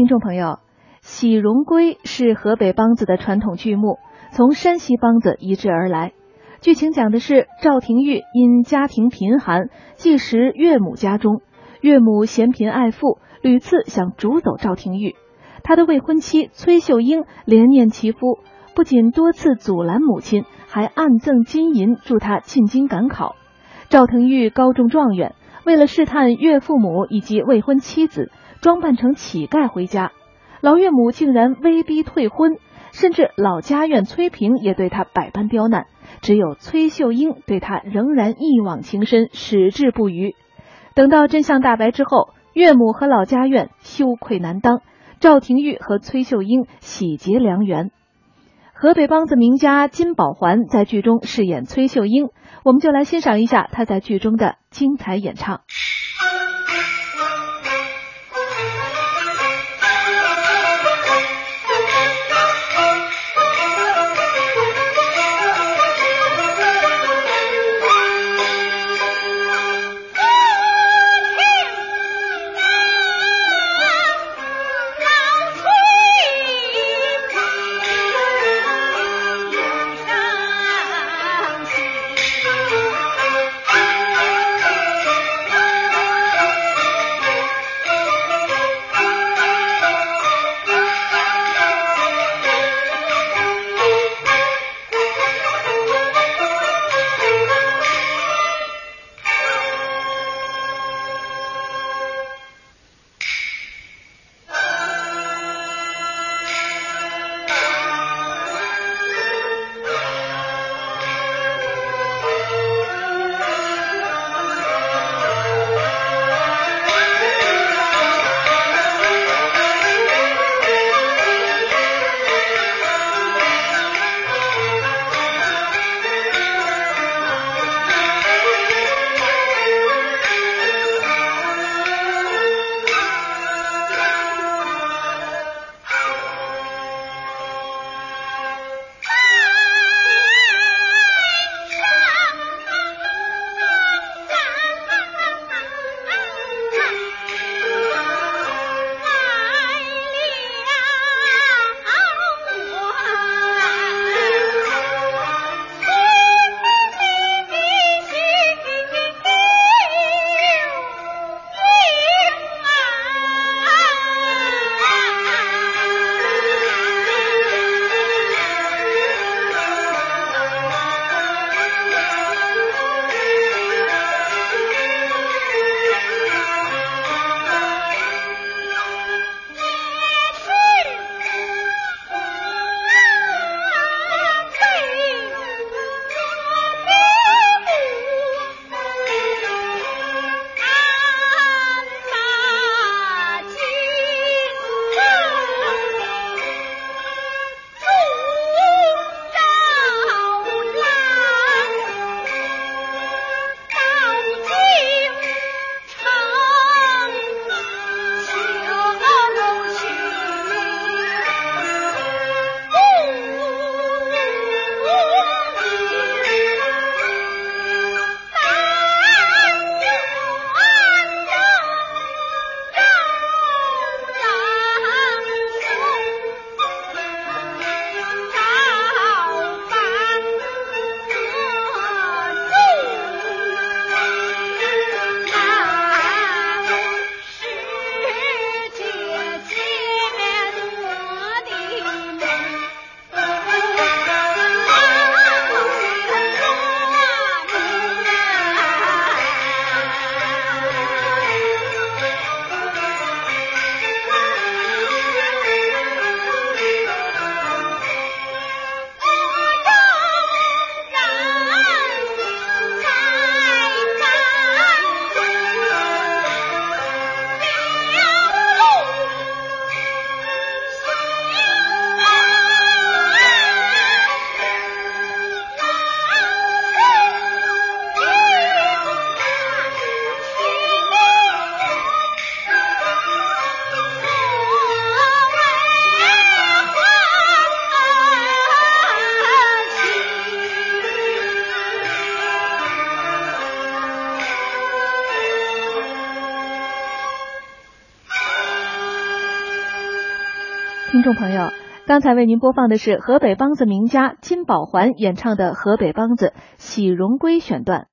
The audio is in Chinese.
听众朋友，《喜荣归》是河北梆子的传统剧目，从山西梆子移植而来。剧情讲的是赵廷玉因家庭贫寒，寄食岳母家中，岳母嫌贫爱富，屡次想逐走赵廷玉。他的未婚妻崔秀英怜念其夫，不仅多次阻拦母亲，还暗赠金银助他进京赶考。赵廷玉高中状元，为了试探岳父母以及未婚妻子。装扮成乞丐回家，老岳母竟然威逼退婚，甚至老家院崔平也对他百般刁难，只有崔秀英对他仍然一往情深，矢志不渝。等到真相大白之后，岳母和老家院羞愧难当，赵廷玉和崔秀英喜结良缘。河北梆子名家金宝环在剧中饰演崔秀英，我们就来欣赏一下他在剧中的精彩演唱。听众朋友，刚才为您播放的是河北梆子名家金宝环演唱的河北梆子《喜荣归》选段。